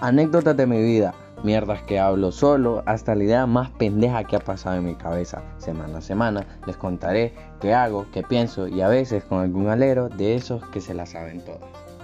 Anécdotas de mi vida, mierdas que hablo solo, hasta la idea más pendeja que ha pasado en mi cabeza. Semana a semana les contaré qué hago, qué pienso y a veces con algún alero de esos que se la saben todas.